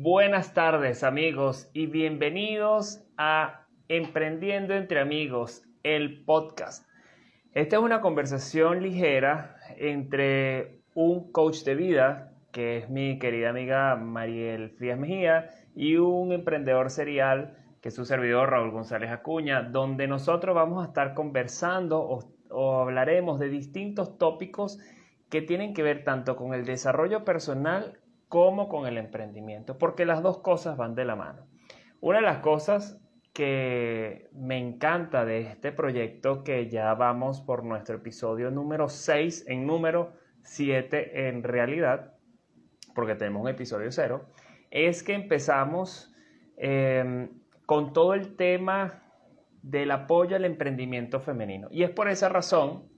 buenas tardes amigos y bienvenidos a Emprendiendo entre Amigos, el podcast. Esta es una conversación ligera entre un coach de vida, que es mi querida amiga Mariel Frías Mejía, y un emprendedor serial, que es su servidor Raúl González Acuña, donde nosotros vamos a estar conversando o, o hablaremos de distintos tópicos que tienen que ver tanto con el desarrollo personal como con el emprendimiento, porque las dos cosas van de la mano. Una de las cosas que me encanta de este proyecto, que ya vamos por nuestro episodio número 6 en número 7 en realidad, porque tenemos un episodio 0, es que empezamos em, con todo el tema del apoyo al emprendimiento femenino. Y es por esa razón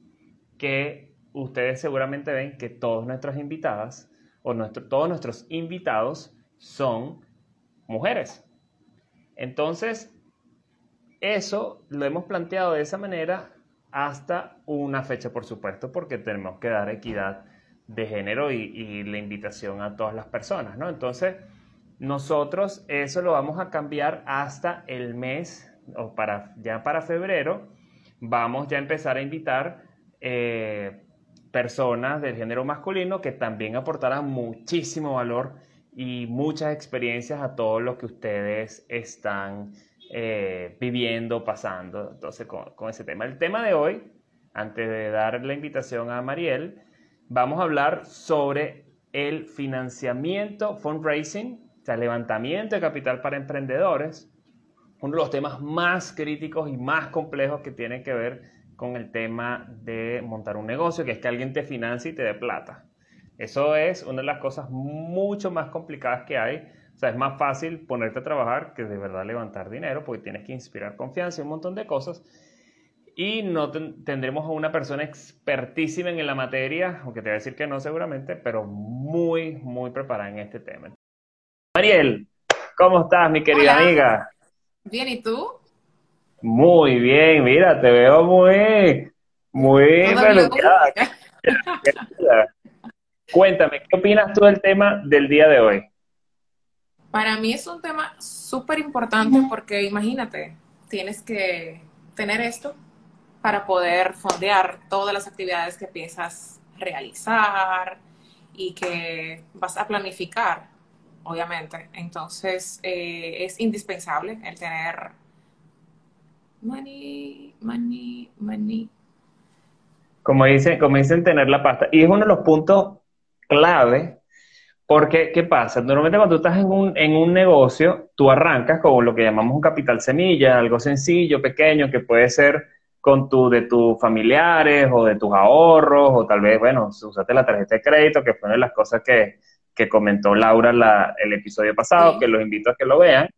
que ustedes seguramente ven que todas nuestras invitadas o todos nuestros invitados son mujeres. Entonces, eso lo hemos planteado de esa manera hasta una fecha, por supuesto, porque tenemos que dar equidad de género y, la invitación a todas las personas, ¿no? Entonces, nosotros eso lo vamos a cambiar hasta el mes, o para, ya para febrero, vamos ya a empezar a invitar eh, personas del género masculino que también aportarán muchísimo valor y muchas experiencias a todo lo que ustedes están eh, viviendo, pasando, entonces con, con, ese tema. El tema de hoy, antes de dar la invitación a Mariel, vamos a hablar sobre el financiamiento, fundraising, o sea, levantamiento de capital para emprendedores, uno de los temas más críticos y más complejos que tienen que ver con el tema de montar un negocio, que es que alguien te financie y te dé plata. Eso es una de las cosas mucho más complicadas que hay. O sea, es más fácil ponerte a trabajar que de verdad levantar dinero, porque tienes que inspirar confianza y un montón de cosas. Y no tendremos a una persona expertísima en la materia, aunque te voy a decir que no seguramente, pero muy, muy preparada en este tema. Mariel, ¿cómo estás, mi querida amiga? Bien, ¿y tú? Muy bien, mira, te veo muy, muy Cuéntame, ¿qué opinas tú del tema del día de hoy? Para mí es un tema súper importante porque imagínate, tienes que tener esto para poder fondear todas las actividades que piensas realizar y que vas a planificar, obviamente. Entonces, eh, es indispensable el tener money, money, money. Como dicen, como dicen, tener la pasta. Y es uno de los puntos clave, porque, ¿qué pasa? Normalmente cuando tú estás en un, en un negocio, tú arrancas con lo que llamamos un capital semilla, algo sencillo, pequeño, que puede ser con tu, de tus familiares o de tus ahorros, o tal vez, bueno, usaste la tarjeta de crédito, que fue una de las cosas que, que comentó Laura la, el episodio pasado, que los invito a que lo vean.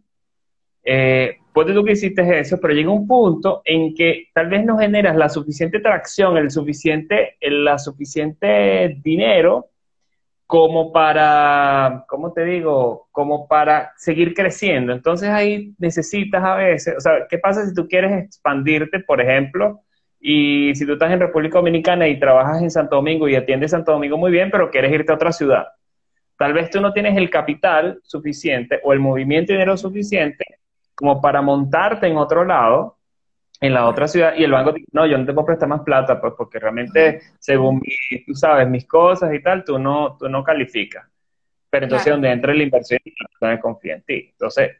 Eh, puede tú que hiciste eso, pero llega un punto en que tal vez no generas la suficiente tracción, el suficiente, el, la suficiente dinero como para, ¿cómo te digo? Como para seguir creciendo. Entonces ahí necesitas a veces, o sea, ¿qué pasa si tú quieres expandirte, por ejemplo? Y si tú estás en República Dominicana y trabajas en Santo Domingo y atiendes Santo Domingo muy bien, pero quieres irte a otra ciudad. Tal vez tú no tienes el capital suficiente o el movimiento de dinero suficiente como para montarte en otro lado, en la otra ciudad, y el banco dice, no, yo no te puedo prestar más plata, pues porque realmente, según tú sabes, mis cosas y tal, tú no, tú no calificas. Pero entonces donde entra la inversión, la persona confía en ti. Entonces,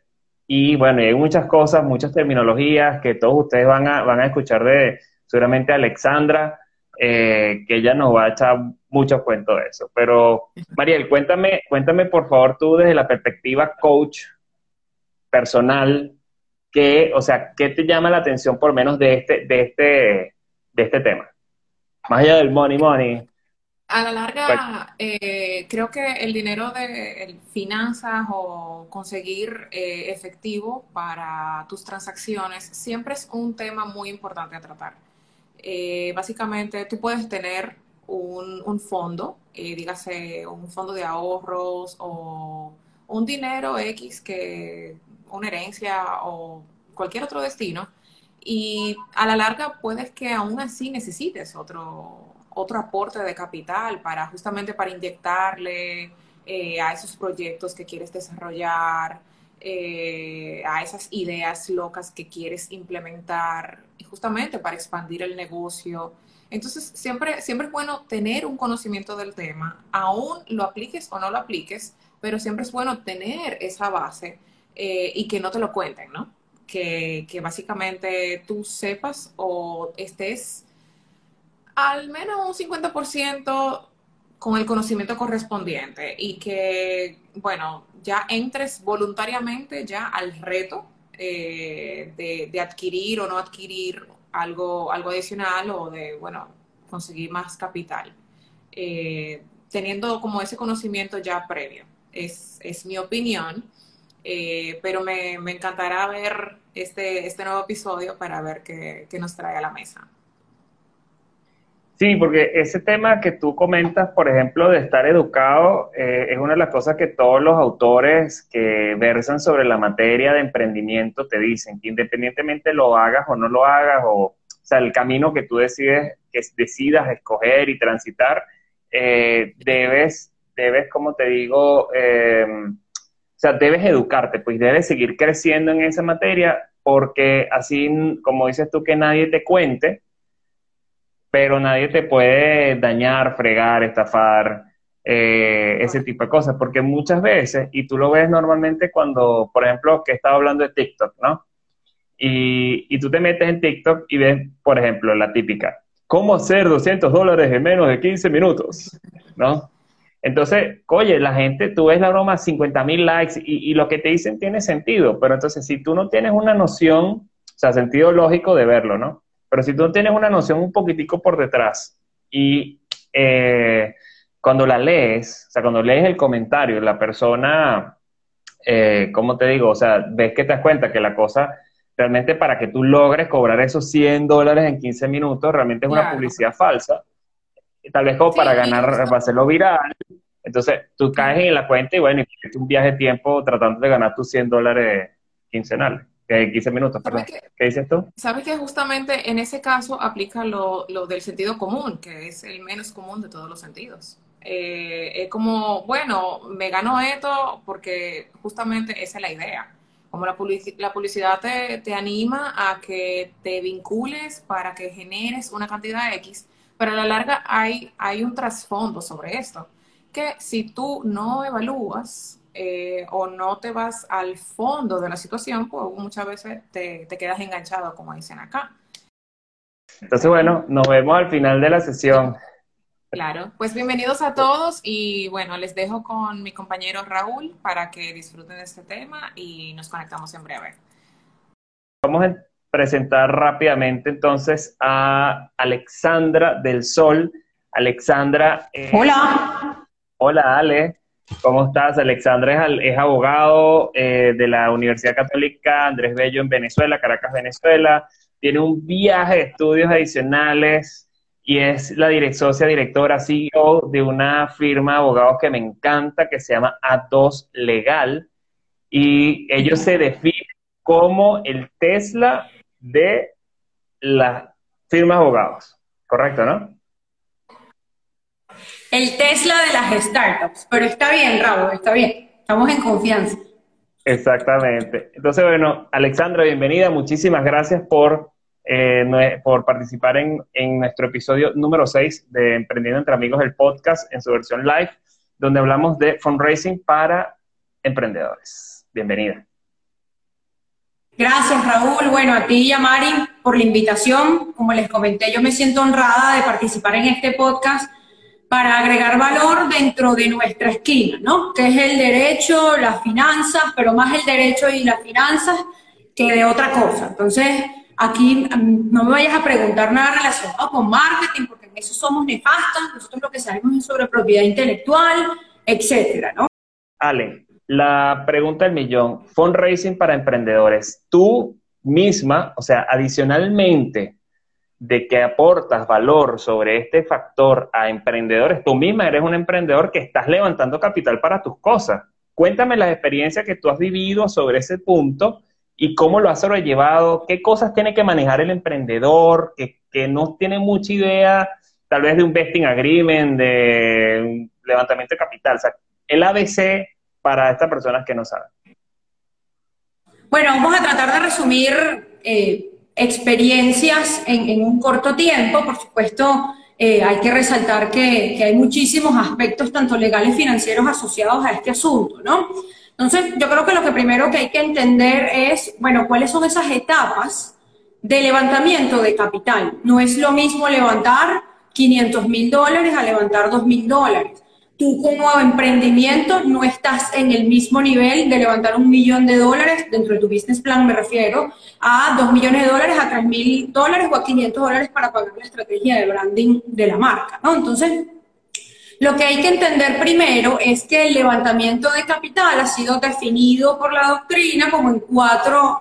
y bueno, hay muchas cosas, muchas terminologías que todos ustedes van a, van a escuchar de seguramente Alexandra, eh, que ella nos va a echar mucho cuento de eso. Pero, Mariel, cuéntame, cuéntame por favor tú desde la perspectiva coach personal, que, o sea, ¿qué te llama la atención por menos de este, de este, de este tema? Más allá del money, money. A la larga, eh, creo que el dinero de finanzas o conseguir eh, efectivo para tus transacciones siempre es un tema muy importante a tratar. Eh, básicamente, tú puedes tener un, un fondo, dígase un fondo de ahorros o un dinero X que una herencia o cualquier otro destino. Y a la larga puedes que aún así necesites otro, otro aporte de capital para justamente para inyectarle eh, a esos proyectos que quieres desarrollar, eh, a esas ideas locas que quieres implementar, justamente para expandir el negocio. Entonces, siempre, siempre es bueno tener un conocimiento del tema, aún lo apliques o no lo apliques, pero siempre es bueno tener esa base eh, y que no te lo cuenten, ¿no? Que, que básicamente tú sepas o estés al menos un 50% con el conocimiento correspondiente y que, bueno, ya entres voluntariamente ya al reto eh, de, adquirir o no adquirir algo, algo adicional o de, bueno, conseguir más capital, eh, teniendo como ese conocimiento ya previo. Es, es mi opinión, eh, pero me, me, encantará ver este, este nuevo episodio para ver qué, qué nos trae a la mesa. Sí, porque ese tema que tú comentas, por ejemplo, de estar educado, eh, es una de las cosas que todos los autores que versan sobre la materia de emprendimiento te dicen, que independientemente lo hagas o no lo hagas, o, sea, el camino que tú decides, que decidas escoger y transitar, eh, debes, debes, como te digo, o sea, debes educarte, pues debes seguir creciendo en esa materia, porque así, como dices tú, que nadie te cuente, pero nadie te puede dañar, fregar, estafar, eh, ese tipo de cosas, porque muchas veces, y tú lo ves normalmente cuando, por ejemplo, que estaba hablando de TikTok, ¿no? Y, y tú te metes en TikTok y ves, por ejemplo, la típica, ¿cómo hacer 200 dólares en menos de 15 minutos? ¿No? Entonces, oye, la gente, tú ves la broma, 50 mil likes y, y, lo que te dicen tiene sentido, pero entonces si tú no tienes una noción, o sea, sentido lógico de verlo, ¿no? Pero si tú tienes una noción un poquitico por detrás y eh, cuando la lees, o sea, cuando lees el comentario, la persona, eh, ¿cómo te digo? O sea, ves que te das cuenta que la cosa, realmente para que tú logres cobrar esos 100 dólares en 15 minutos, realmente es una publicidad falsa. Tal vez como para ganar, para hacerlo viral. Entonces, tú caes en la cuenta y bueno, y un viaje de tiempo tratando de ganar tus 100 dólares quincenales. 15 minutos, perdón. ¿Qué dices tú? Sabes que justamente en ese caso aplica lo, del sentido común, que es el menos común de todos los sentidos. Eh, es como, bueno, me gano esto porque justamente esa es la idea. Como la, la publicidad te, te, anima a que te vincules para que generes una cantidad X, pero a la larga hay, hay un trasfondo sobre esto, que si tú no evalúas eh, o no te vas al fondo de la situación, pues muchas veces te, quedas enganchado, como dicen acá. Entonces, bueno, nos vemos al final de la sesión. Claro, pues bienvenidos a todos y bueno, les dejo con mi compañero Raúl para que disfruten de este tema y nos conectamos en breve. Vamos a presentar rápidamente entonces a Alexandra del Sol. Alexandra. Eh, hola. Hola, Ale. ¿Cómo estás? Alexandra es, abogado eh, de la Universidad Católica Andrés Bello en Venezuela, Caracas, Venezuela. Tiene un viaje de estudios adicionales y es la direct socia directora CEO de una firma de abogados que me encanta, que se llama A2 Legal. Y ellos se definen como el Tesla de la firma de abogados. ¿Correcto, no? el Tesla de las startups. Pero está bien, Raúl, está bien. Estamos en confianza. Exactamente. Entonces, bueno, Alexandra, bienvenida. Muchísimas gracias por, eh, por participar en, en, nuestro episodio número 6 de Emprendiendo entre Amigos, el podcast en su versión live, donde hablamos de fundraising para emprendedores. Bienvenida. Gracias, Raúl. Bueno, a ti y a Mari por la invitación. Como les comenté, yo me siento honrada de participar en este podcast para agregar valor dentro de nuestra esquina, ¿no? Que es el derecho, las finanzas, pero más el derecho y las finanzas que de otra cosa. Entonces, aquí mm, no me vayas a preguntar nada relacionado con marketing, porque en eso somos nefastas, nosotros lo que sabemos es sobre propiedad intelectual, etcétera, ¿no? Ale, la pregunta del millón, fundraising para emprendedores. Tú misma, o sea, adicionalmente de que aportas valor sobre este factor a emprendedores, tú misma eres un emprendedor que estás levantando capital para tus cosas. Cuéntame las experiencias que tú has vivido sobre ese punto y cómo lo has sobrellevado, qué cosas tiene que manejar el emprendedor que, que no tiene mucha idea tal vez de un vesting agreement, de levantamiento de capital. O sea, el ABC para estas personas que no saben. Bueno, vamos a tratar de resumir eh, experiencias en, un corto tiempo. Por supuesto, eh, hay que resaltar que, que, hay muchísimos aspectos, tanto legales financieros, asociados a este asunto, ¿no? Entonces, yo creo que lo que primero que hay que entender es, bueno, cuáles son esas etapas de levantamiento de capital. No es lo mismo levantar 500 mil dólares a levantar 2 mil dólares. Tú como emprendimiento no estás en el mismo nivel de levantar un millón de dólares, dentro de tu business plan me refiero, a 2 millones de dólares, a 3 mil dólares o a 500 dólares para pagar la estrategia de branding de la marca, ¿no? Entonces, lo que hay que entender primero es que el levantamiento de capital ha sido definido por la doctrina como en cuatro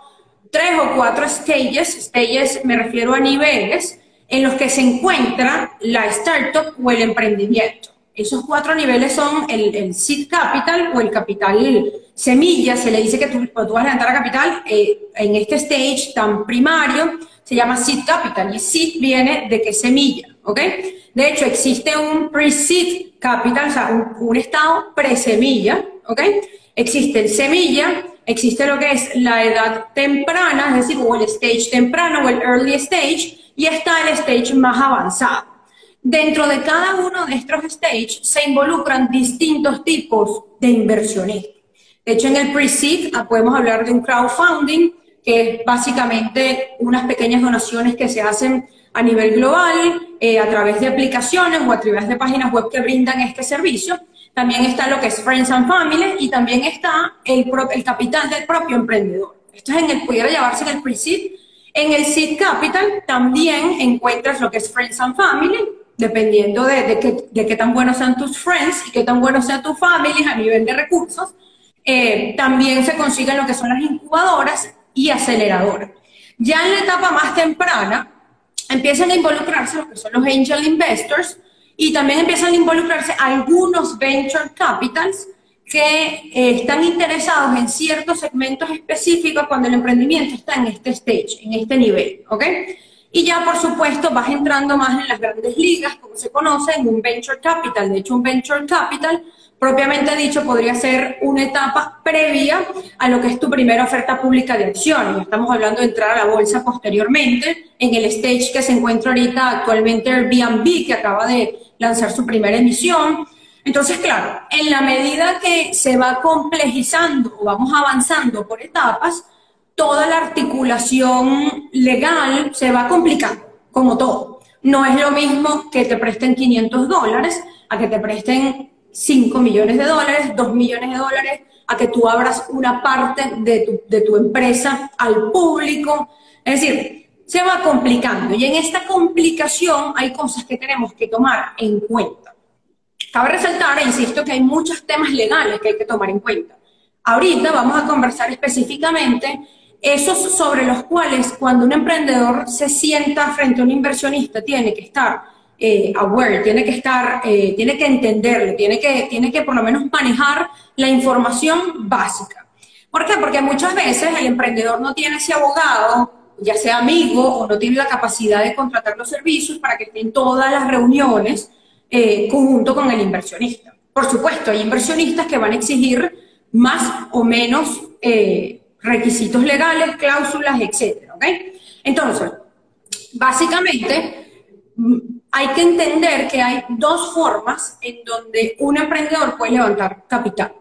tres o cuatro stages, stages me refiero a niveles, en los que se encuentra la startup o el emprendimiento. Esos cuatro niveles son el, seed capital o el capital semilla, se le dice que tú, tú vas a levantar a capital, eh, en este stage tan primario, se llama seed capital, y seed viene de qué semilla, ¿ok? De hecho, existe un pre-seed capital, o sea, un, un estado pre-semilla, ¿ok? Existe el semilla, existe lo que es la edad temprana, es decir, o el stage temprano o el early stage, y está el stage más avanzado. Dentro de cada uno de estos stages se involucran distintos tipos de inversionistas. De hecho, en el pre-seed ah, podemos hablar de un crowdfunding, que es básicamente unas pequeñas donaciones que se hacen a nivel global, eh, a través de aplicaciones o a través de páginas web que brindan este servicio. También está lo que es Friends and Family y también está el, el capital del propio emprendedor. Esto es en el, pudiera llevarse en el pre-seed. En el seed capital también encuentras lo que es Friends and Family, dependiendo de, de, qué, tan buenos sean tus friends y qué tan buenos sea tu family a nivel de recursos. Eh, también se consiguen lo que son las incubadoras y aceleradoras. Ya en la etapa más temprana empiezan a involucrarse lo que son los angel investors, y también empiezan a involucrarse algunos venture capitals que eh, están interesados en ciertos segmentos específicos cuando el emprendimiento está en este stage, en este nivel, ¿ok? Y ya, por supuesto, vas entrando más en las grandes ligas, como se conoce, en un venture capital. De hecho, un venture capital, propiamente dicho, podría ser una etapa previa a lo que es tu primera oferta pública de acciones. Estamos hablando de entrar a la bolsa posteriormente, en el stage que se encuentra ahorita actualmente Airbnb, que acaba de lanzar su primera emisión. Entonces, claro, en la medida que se va complejizando o vamos avanzando por etapas, toda la articulación legal se va complicando, como todo. No es lo mismo que te presten 500 dólares a que te presten 5 millones de dólares, 2 millones de dólares, a que tú abras una parte de tu, de tu empresa al público. Es decir, se va complicando. Y en esta complicación hay cosas que tenemos que tomar en cuenta. Cabe resaltar, e insisto, que hay muchos temas legales que hay que tomar en cuenta. Ahorita vamos a conversar específicamente esos sobre los cuales cuando un emprendedor se sienta frente a un inversionista tiene que estar eh, aware, tiene que estar, eh, tiene que entenderlo, tiene que, tiene que por lo menos manejar la información básica. ¿Por qué? Porque muchas veces el emprendedor no tiene ese abogado ya sea amigo o no tiene la capacidad de contratar los servicios para que estén todas las reuniones eh, conjunto con el inversionista. Por supuesto, hay inversionistas que van a exigir más o menos eh, requisitos legales, cláusulas, etc. Entonces, básicamente, mm, hay que entender que hay dos formas en donde un emprendedor puede levantar capital,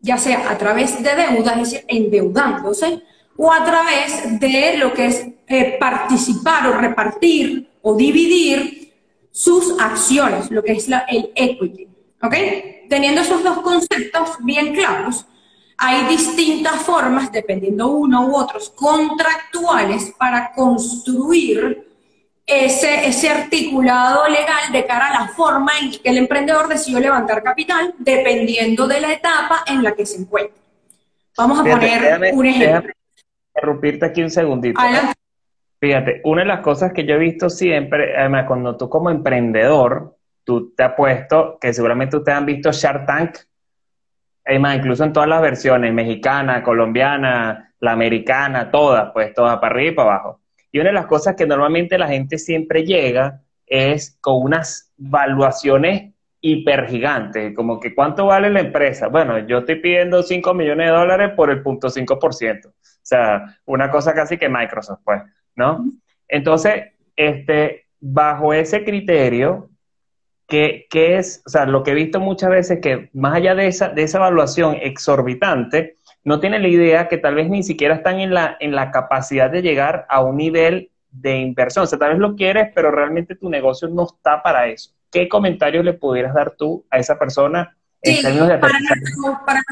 ya sea a través de deudas, es decir, endeudándose, o a través de lo que es eh, participar o repartir o dividir sus acciones, lo que es la, el equity. ¿Ok? Teniendo esos dos conceptos bien claros, hay distintas formas, dependiendo uno u otros, contractuales para construir ese, ese articulado legal de cara a la forma en que el emprendedor decidió levantar capital, dependiendo de la etapa en la que se encuentra. Vamos a poner un ejemplo interrumpirte aquí un segundito. Fíjate, una de las cosas que yo he visto siempre, además, cuando tú como emprendedor, tú te has puesto, que seguramente ustedes han visto Shark Tank, además, incluso en todas las versiones, mexicana, colombiana, la americana, todas, pues todas para arriba y para abajo. Y una de las cosas que normalmente la gente siempre llega es con unas valuaciones hiper gigante, como que cuánto vale la empresa. Bueno, yo estoy pidiendo 5 millones de dólares por el punto 5%. O sea, una cosa casi que Microsoft, pues, ¿no? Entonces, este, bajo ese criterio, ¿qué, es, o sea, lo que he visto muchas veces que más allá de esa, de esa evaluación exorbitante, no tienen la idea que tal vez ni siquiera están en la, en la capacidad de llegar a un nivel de inversión. O sea, tal vez lo quieres, pero realmente tu negocio no está para eso. ¿Qué comentarios le pudieras dar tú a esa persona en términos de para, para,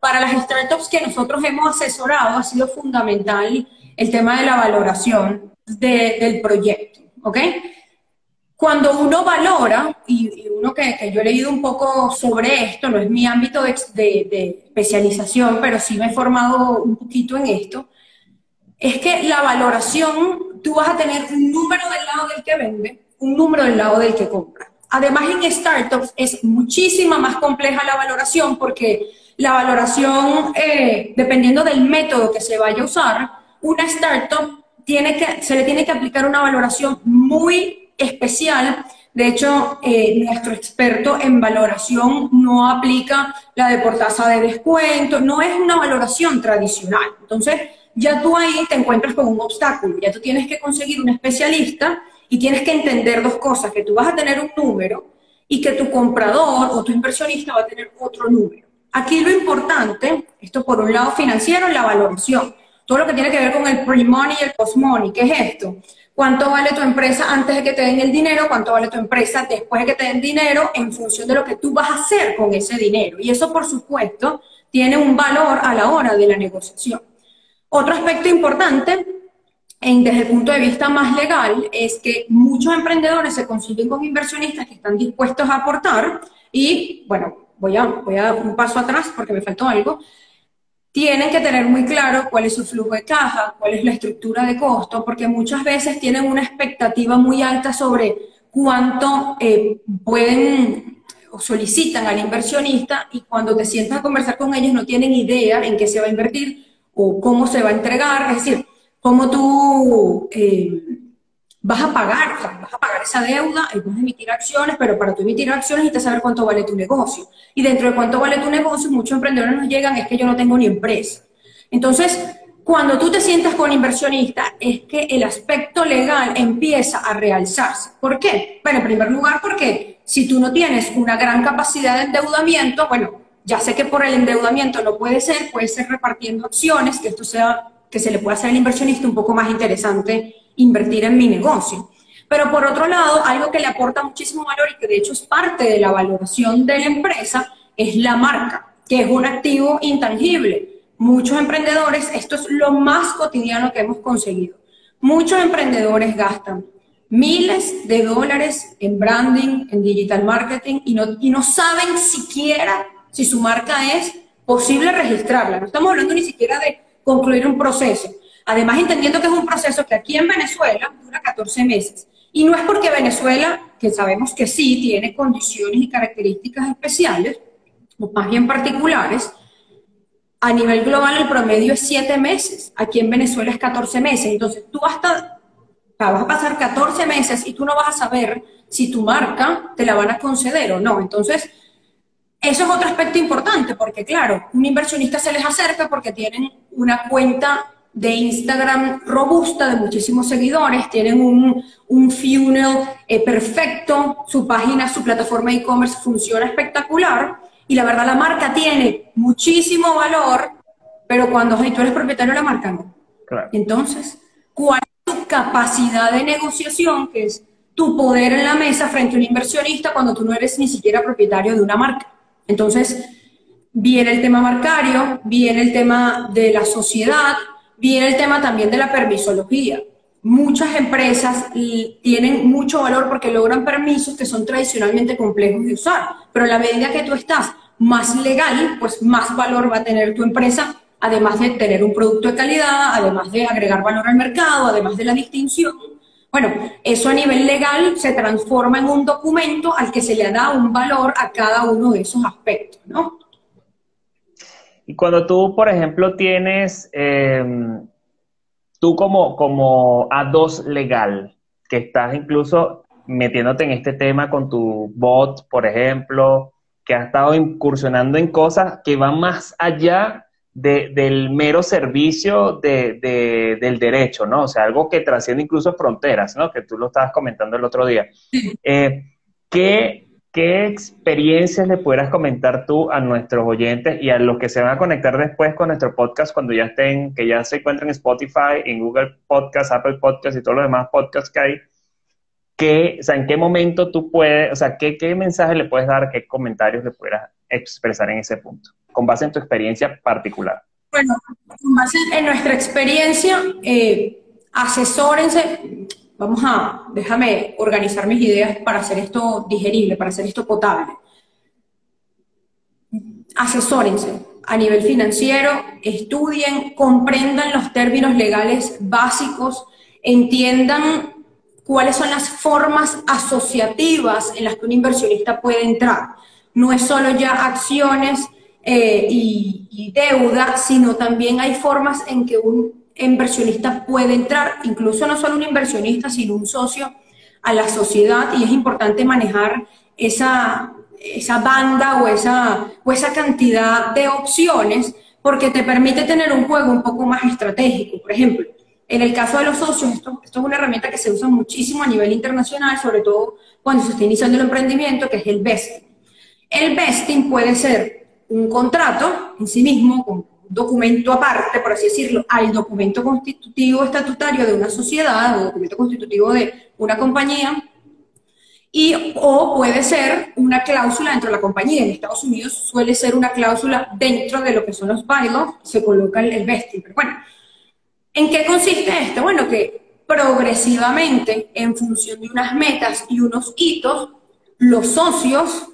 para, las startups que nosotros hemos asesorado ha sido fundamental el tema de la valoración del proyecto, ¿ok? Cuando uno valora, y, uno que, yo he leído un poco sobre esto, no es mi ámbito de, de especialización, pero sí me he formado un poquito en esto, es que la valoración, tú vas a tener un número del lado del que vende, un número del lado del que compra. Además, en startups es muchísima más compleja la valoración porque la valoración, eh, dependiendo del método que se vaya a usar, una startup tiene que, se le tiene que aplicar una valoración muy especial. De hecho, eh, nuestro experto en valoración no aplica la de por tasa de descuento, no es una valoración tradicional. Entonces, ya tú ahí te encuentras con un obstáculo, ya tú tienes que conseguir un especialista y tienes que entender dos cosas, que tú vas a tener un número y que tu comprador o tu inversionista va a tener otro número. Aquí lo importante, esto por un lado financiero, la valoración, todo lo que tiene que ver con el pre-money y el post-money, ¿qué es esto? ¿Cuánto vale tu empresa antes de que te den el dinero? ¿Cuánto vale tu empresa después de que te den dinero en función de lo que tú vas a hacer con ese dinero? Y eso, por supuesto, tiene un valor a la hora de la negociación. Otro aspecto importante desde el punto de vista más legal es que muchos emprendedores se consiguen con inversionistas que están dispuestos a aportar y, bueno, voy a dar un paso atrás porque me faltó algo, tienen que tener muy claro cuál es su flujo de caja, cuál es la estructura de costo, porque muchas veces tienen una expectativa muy alta sobre cuánto eh, pueden o solicitan al inversionista y cuando te sientas a conversar con ellos no tienen idea en qué se va a invertir o cómo se va a entregar, es decir, cómo tú eh, vas a pagar, vas a pagar esa deuda, y vas a emitir acciones, pero para emitir acciones necesitas saber cuánto vale tu negocio. Y dentro de cuánto vale tu negocio, muchos emprendedores nos llegan, es que yo no tengo ni empresa. Entonces, cuando tú te sientas con inversionista, es que el aspecto legal empieza a realzarse. ¿Por qué? Bueno, en primer lugar, porque si tú no tienes una gran capacidad de endeudamiento, bueno, ya sé que por el endeudamiento no puede ser, puede ser repartiendo acciones, que esto sea, que se le pueda hacer al inversionista un poco más interesante invertir en mi negocio. Pero por otro lado, algo que le aporta muchísimo valor y que de hecho es parte de la valoración de la empresa es la marca, que es un activo intangible. Muchos emprendedores, esto es lo más cotidiano que hemos conseguido. Muchos emprendedores gastan miles de dólares en branding, en digital marketing y no, y no saben siquiera si su marca es posible registrarla. No estamos hablando ni siquiera de concluir un proceso. Además, entendiendo que es un proceso que aquí en Venezuela dura 14 meses. Y no es porque Venezuela, que sabemos que sí, tiene condiciones y características especiales, o más bien particulares, a nivel global el promedio es 7 meses, aquí en Venezuela es 14 meses. Entonces, tú hasta, vas a pasar 14 meses y tú no vas a saber si tu marca te la van a conceder o no. Entonces, eso es otro aspecto importante, porque claro, un inversionista se les acerca porque tienen una cuenta de Instagram robusta, de muchísimos seguidores, tienen un, un funnel eh, perfecto, su página, su plataforma de e-commerce funciona espectacular y la verdad la marca tiene muchísimo valor, pero cuando tú eres propietario de la marca, no. Entonces, ¿cuál es tu capacidad de negociación, que es tu poder en la mesa frente a un inversionista cuando tú no eres ni siquiera propietario de una marca? Entonces, viene el tema marcario, viene el tema de la sociedad, viene el tema también de la permisología. Muchas empresas tienen mucho valor porque logran permisos que son tradicionalmente complejos de usar, pero a la medida que tú estás más legal, pues más valor va a tener tu empresa, además de tener un producto de calidad, además de agregar valor al mercado, además de la distinción. Bueno, eso a nivel legal se transforma en un documento al que se le da un valor a cada uno de esos aspectos, ¿no? Y cuando tú, por ejemplo, tienes, em, tú como, como A2 legal, que estás incluso metiéndote en este tema con tu bot, por ejemplo, que has estado incursionando en cosas que van más allá del mero servicio de, del derecho, ¿no? O sea, algo que trasciende incluso fronteras, ¿no? Que tú lo estabas comentando el otro día. Eh, ¿qué, ¿Qué experiencias le pudieras comentar tú a nuestros oyentes y a los que se van a conectar después con nuestro podcast cuando ya estén, que ya se encuentren en Spotify, en Google Podcast, Apple Podcast y todos los demás podcasts que hay? ¿Qué, o sea, ¿En qué momento tú puedes, o sea, qué, qué mensaje le puedes dar, qué comentarios le pudieras expresar en ese punto? con base en tu experiencia particular? Bueno, con base en nuestra experiencia, eh, asesórense, vamos a, déjame organizar mis ideas para hacer esto digerible, para hacer esto potable. Asesórense a nivel financiero, estudien, comprendan los términos legales básicos, entiendan cuáles son las formas asociativas en las que un inversionista puede entrar. No es solo ya acciones eh, y, deuda, sino también hay formas en que un inversionista puede entrar, incluso no solo un inversionista, sino un socio a la sociedad y es importante manejar esa, esa banda o esa, o esa cantidad de opciones porque te permite tener un juego un poco más estratégico. Por ejemplo, en el caso de los socios, esto, esto, es una herramienta que se usa muchísimo a nivel internacional, sobre todo cuando se está iniciando el emprendimiento, que es el vesting. El vesting puede ser un contrato en sí mismo, con documento aparte, por así decirlo, al documento constitutivo estatutario de una sociedad o documento constitutivo de una compañía, y, o puede ser una cláusula dentro de la compañía. En Estados Unidos suele ser una cláusula dentro de lo que son los bylaws, se coloca el, vesting. Pero bueno, ¿en qué consiste esto? Bueno, que progresivamente, en función de unas metas y unos hitos, los socios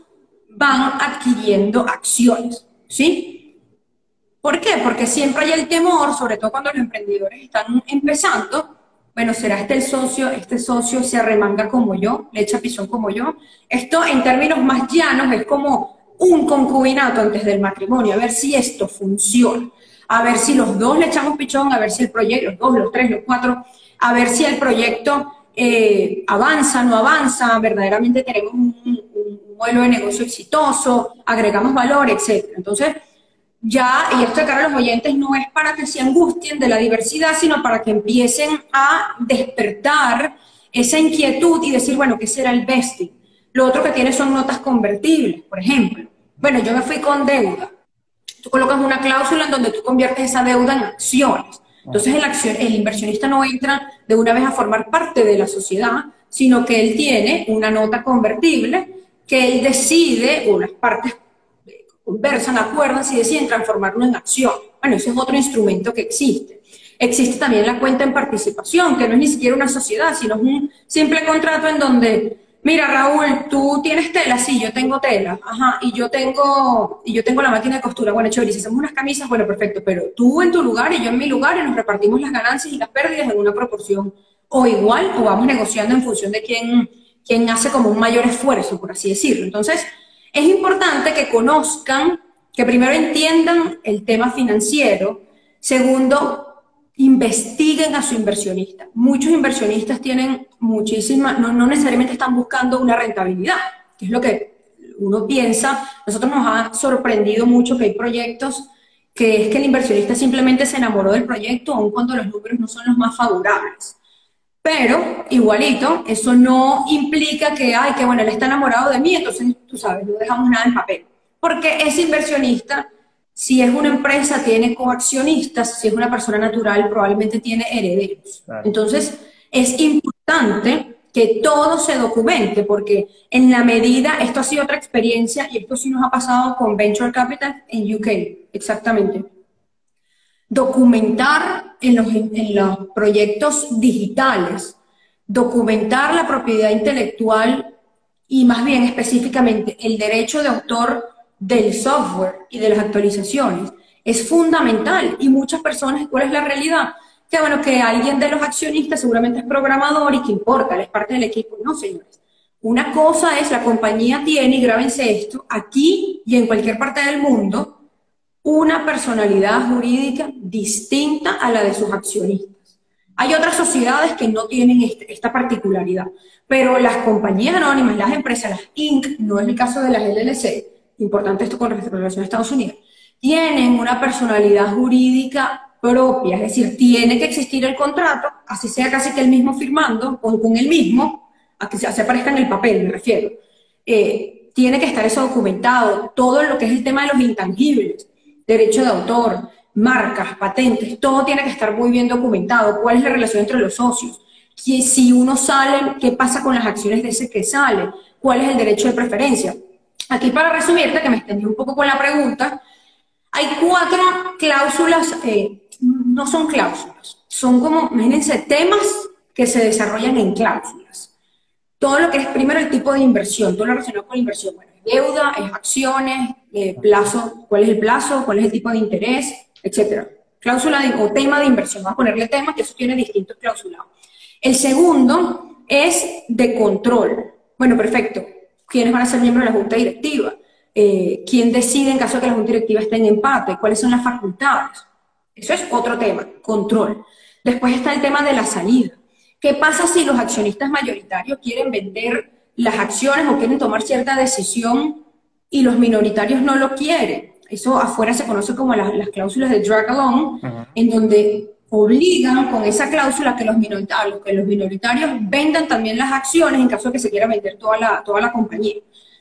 van adquiriendo acciones, ¿sí? ¿Por qué? Porque siempre hay el temor, sobre todo cuando los emprendedores están empezando, bueno, ¿será este el socio? ¿Este socio se arremanga como yo? ¿Le echa pisón como yo? Esto en términos más llanos es como un concubinato antes del matrimonio, a ver si esto funciona, a ver si los dos le echamos pichón, a ver si el proyecto, los dos, los tres, los cuatro, a ver si el proyecto eh, avanza, no avanza, verdaderamente tenemos un, modelo de negocio exitoso, agregamos valor, etc. Entonces, ya, y esto de cara a los oyentes no es para que se angustien de la diversidad, sino para que empiecen a despertar esa inquietud y decir, bueno, ¿qué será el vesting? Lo otro que tiene son notas convertibles, por ejemplo. Bueno, yo me fui con deuda. Tú colocas una cláusula en donde tú conviertes esa deuda en acciones. Entonces el, acción, el inversionista no entra de una vez a formar parte de la sociedad, sino que él tiene una nota convertible que él decide, o las partes conversan, acuerdan si deciden transformarlo en acción. Bueno, ese es otro instrumento que existe. Existe también la cuenta en participación, que no es ni siquiera una sociedad, sino un simple contrato en donde, mira Raúl, tú tienes tela, sí, yo tengo tela, ajá, y yo tengo, y yo tengo la máquina de costura, bueno, chévere, si hacemos unas camisas, bueno, perfecto, pero tú en tu lugar y yo en mi lugar y nos repartimos las ganancias y las pérdidas en una proporción o igual, o vamos negociando en función de quién quien hace como un mayor esfuerzo, por así decirlo. Entonces, es importante que conozcan, que primero entiendan el tema financiero, segundo, investiguen a su inversionista. Muchos inversionistas tienen muchísima, no, no necesariamente están buscando una rentabilidad, que es lo que uno piensa. Nosotros nos ha sorprendido mucho que hay proyectos que es que el inversionista simplemente se enamoró del proyecto, aun cuando los números no son los más favorables. Pero, igualito, eso no implica que, ay, que bueno, él está enamorado de mí, entonces, tú sabes, no dejamos nada en papel. Porque ese inversionista, si es una empresa, tiene coaccionistas, si es una persona natural, probablemente tiene herederos. Entonces, es importante que todo se documente, porque en la medida, esto ha sido otra experiencia y esto sí nos ha pasado con Venture Capital en UK, exactamente documentar en los, proyectos digitales, documentar la propiedad intelectual y más bien específicamente el derecho de autor del software y de las actualizaciones es fundamental y muchas personas, ¿cuál es la realidad? Que bueno, que alguien de los accionistas seguramente es programador y que importa, es parte del equipo. No, señores. Una cosa es la compañía tiene, y grábense esto, aquí y en cualquier parte del mundo, una personalidad jurídica distinta a la de sus accionistas. Hay otras sociedades que no tienen este, esta particularidad, pero las compañías anónimas, las empresas, las Inc., no es el caso de las LLC, importante esto con relación a Estados Unidos, tienen una personalidad jurídica propia, es decir, tiene que existir el contrato, así sea casi que el mismo firmando, o con el mismo, a que se aparezca en el papel, me refiero. Eh, tiene que estar eso documentado, todo lo que es el tema de los intangibles, derecho de autor, marcas, patentes, todo tiene que estar muy bien documentado, cuál es la relación entre los socios, si uno sale, qué pasa con las acciones de ese que sale, cuál es el derecho de preferencia. Aquí para resumirte, que me extendí un poco con la pregunta, hay cuatro cláusulas, eh, no son cláusulas, son como, imagínense, temas que se desarrollan en cláusulas. Todo lo que es primero el tipo de inversión, todo lo relacionado con la inversión, bueno, deuda, es acciones, eh, plazo, cuál es el plazo, cuál es el tipo de interés, etcétera. Cláusula o tema de inversión, vamos a ponerle tema, que eso tiene distintos clausulados. El segundo es de control. Bueno, perfecto. ¿Quiénes van a ser miembros de la junta directiva? Eh, ¿Quién decide en caso de que la junta directiva esté en empate? ¿Cuáles son las facultades? Eso es otro tema, control. Después está el tema de la salida. ¿Qué pasa si los accionistas mayoritarios quieren vender las acciones o quieren tomar cierta decisión y los minoritarios no lo quieren? Eso afuera se conoce como las, cláusulas de drag along, en donde obligan con esa cláusula que los minoritarios, que los minoritarios vendan también las acciones en caso de que se quiera vender toda la, toda la compañía.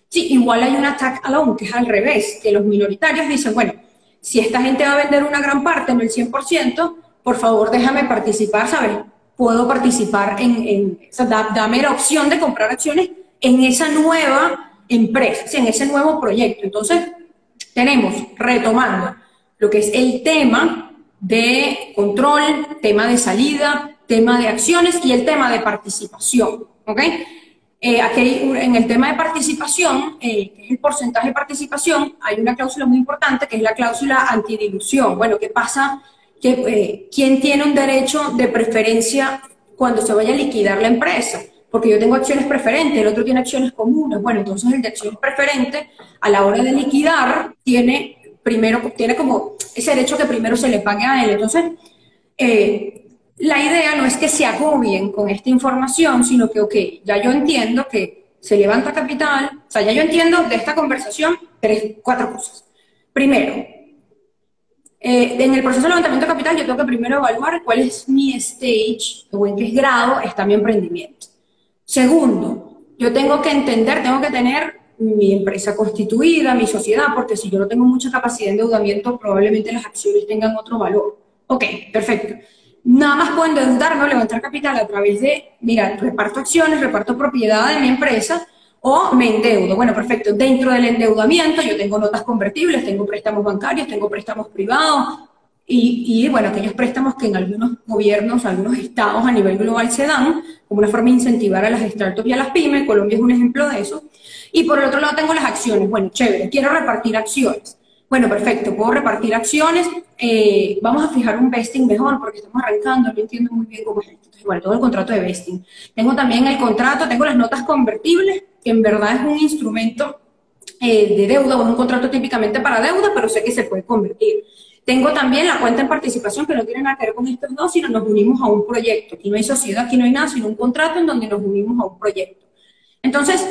Sí, igual hay una tag along, que es al revés, que los minoritarios dicen, bueno, si esta gente va a vender una gran parte, en el 100%, por favor déjame participar, ¿sabes? Puedo participar en, en o sea, dame la opción de comprar acciones en esa nueva empresa, en ese nuevo proyecto. Entonces, tenemos, retomando, lo que es el tema de control, tema de salida, tema de acciones y el tema de participación. ¿Ok? Eh, aquí en el tema de participación, eh, que es el porcentaje de participación, hay una cláusula muy importante que es la cláusula antidilución. Bueno, ¿qué pasa? Que, eh, ¿Quién tiene un derecho de preferencia cuando se vaya a liquidar la empresa? Porque yo tengo acciones preferentes, el otro tiene acciones comunes. Bueno, entonces el de acciones preferentes, a la hora de liquidar, tiene primero, tiene como ese derecho que primero se le pague a él. Entonces, eh, la idea no es que se agobien con esta información, sino que, ok, ya yo entiendo que se levanta capital, o sea, ya yo entiendo de esta conversación tres, cuatro cosas. Primero, eh, en el proceso de levantamiento de capital yo tengo que primero evaluar cuál es mi stage o en qué grado está mi emprendimiento. Segundo, yo tengo que entender, tengo que tener mi empresa constituida, mi sociedad, porque si yo no tengo mucha capacidad de endeudamiento, probablemente las acciones tengan otro valor. Ok, perfecto. Nada más puedo endeudarme o levantar capital a través de, mira, reparto acciones, reparto propiedad de mi empresa o me endeudo. Bueno, perfecto. Dentro del endeudamiento yo tengo notas convertibles, tengo préstamos bancarios, tengo préstamos privados, y, bueno, aquellos préstamos que en algunos gobiernos, algunos estados a nivel global se dan, como una forma de incentivar a las startups y a las pymes, Colombia es un ejemplo de eso. Y por el otro lado tengo las acciones, bueno, chévere, quiero repartir acciones. Bueno, perfecto, puedo repartir acciones, eh, vamos a fijar un vesting mejor porque estamos arrancando, no entiendo muy bien cómo es esto. Entonces, todo el contrato de vesting. Tengo también el contrato, tengo las notas convertibles, que en verdad es un instrumento eh, de deuda o es un contrato típicamente para deuda, pero sé que se puede convertir. Tengo también la cuenta en participación que no tiene nada que ver con estos dos, sino nos unimos a un proyecto. Aquí no hay sociedad, aquí no hay nada, sino un contrato en donde nos unimos a un proyecto. Entonces,